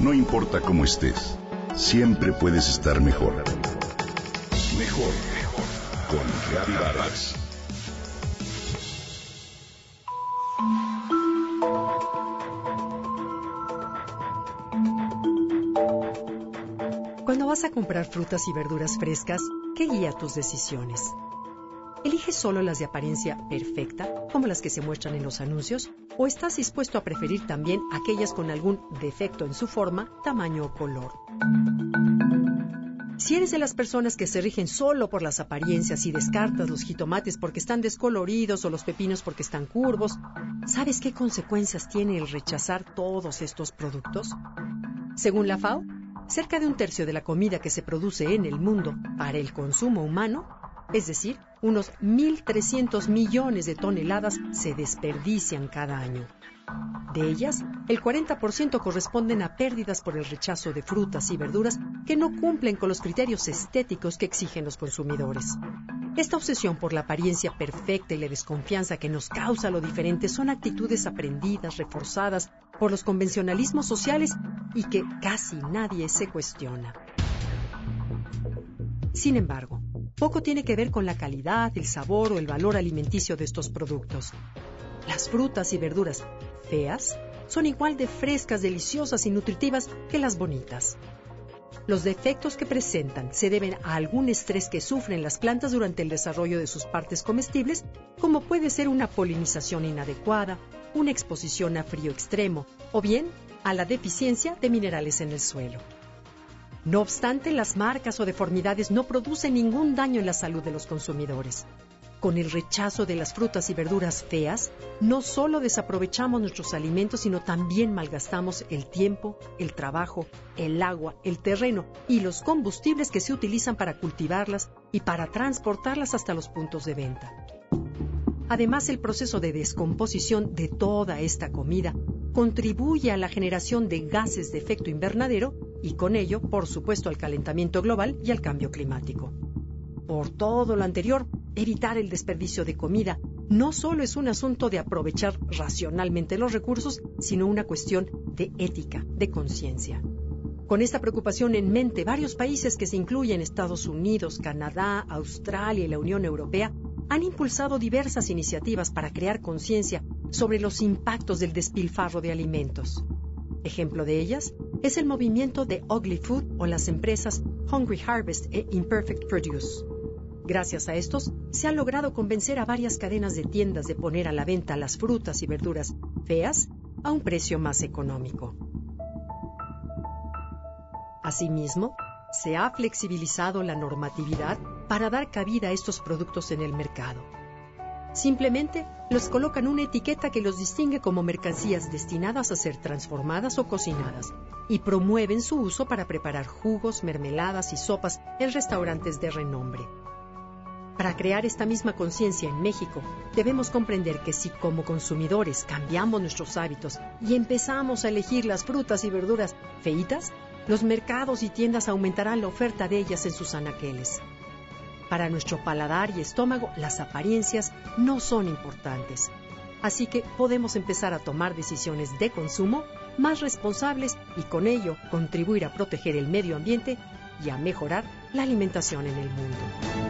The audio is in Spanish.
No importa cómo estés, siempre puedes estar mejor. Mejor, mejor. Con Reavivadas. Cuando vas a comprar frutas y verduras frescas, ¿qué guía tus decisiones? ¿Eliges solo las de apariencia perfecta, como las que se muestran en los anuncios, o estás dispuesto a preferir también aquellas con algún defecto en su forma, tamaño o color? Si eres de las personas que se rigen solo por las apariencias y descartas los jitomates porque están descoloridos o los pepinos porque están curvos, ¿sabes qué consecuencias tiene el rechazar todos estos productos? Según la FAO, cerca de un tercio de la comida que se produce en el mundo para el consumo humano es decir, unos 1.300 millones de toneladas se desperdician cada año. De ellas, el 40% corresponden a pérdidas por el rechazo de frutas y verduras que no cumplen con los criterios estéticos que exigen los consumidores. Esta obsesión por la apariencia perfecta y la desconfianza que nos causa lo diferente son actitudes aprendidas, reforzadas por los convencionalismos sociales y que casi nadie se cuestiona. Sin embargo, poco tiene que ver con la calidad, el sabor o el valor alimenticio de estos productos. Las frutas y verduras feas son igual de frescas, deliciosas y nutritivas que las bonitas. Los defectos que presentan se deben a algún estrés que sufren las plantas durante el desarrollo de sus partes comestibles, como puede ser una polinización inadecuada, una exposición a frío extremo o bien a la deficiencia de minerales en el suelo. No obstante, las marcas o deformidades no producen ningún daño en la salud de los consumidores. Con el rechazo de las frutas y verduras feas, no solo desaprovechamos nuestros alimentos, sino también malgastamos el tiempo, el trabajo, el agua, el terreno y los combustibles que se utilizan para cultivarlas y para transportarlas hasta los puntos de venta. Además, el proceso de descomposición de toda esta comida contribuye a la generación de gases de efecto invernadero y con ello, por supuesto, al calentamiento global y al cambio climático. Por todo lo anterior, evitar el desperdicio de comida no solo es un asunto de aprovechar racionalmente los recursos, sino una cuestión de ética, de conciencia. Con esta preocupación en mente, varios países que se incluyen Estados Unidos, Canadá, Australia y la Unión Europea han impulsado diversas iniciativas para crear conciencia sobre los impactos del despilfarro de alimentos. Ejemplo de ellas es el movimiento de Ugly Food o las empresas Hungry Harvest e Imperfect Produce. Gracias a estos, se ha logrado convencer a varias cadenas de tiendas de poner a la venta las frutas y verduras feas a un precio más económico. Asimismo, se ha flexibilizado la normatividad para dar cabida a estos productos en el mercado. Simplemente los colocan una etiqueta que los distingue como mercancías destinadas a ser transformadas o cocinadas y promueven su uso para preparar jugos, mermeladas y sopas en restaurantes de renombre. Para crear esta misma conciencia en México, debemos comprender que si como consumidores cambiamos nuestros hábitos y empezamos a elegir las frutas y verduras feitas, los mercados y tiendas aumentarán la oferta de ellas en sus anaqueles. Para nuestro paladar y estómago, las apariencias no son importantes. Así que podemos empezar a tomar decisiones de consumo más responsables y con ello contribuir a proteger el medio ambiente y a mejorar la alimentación en el mundo.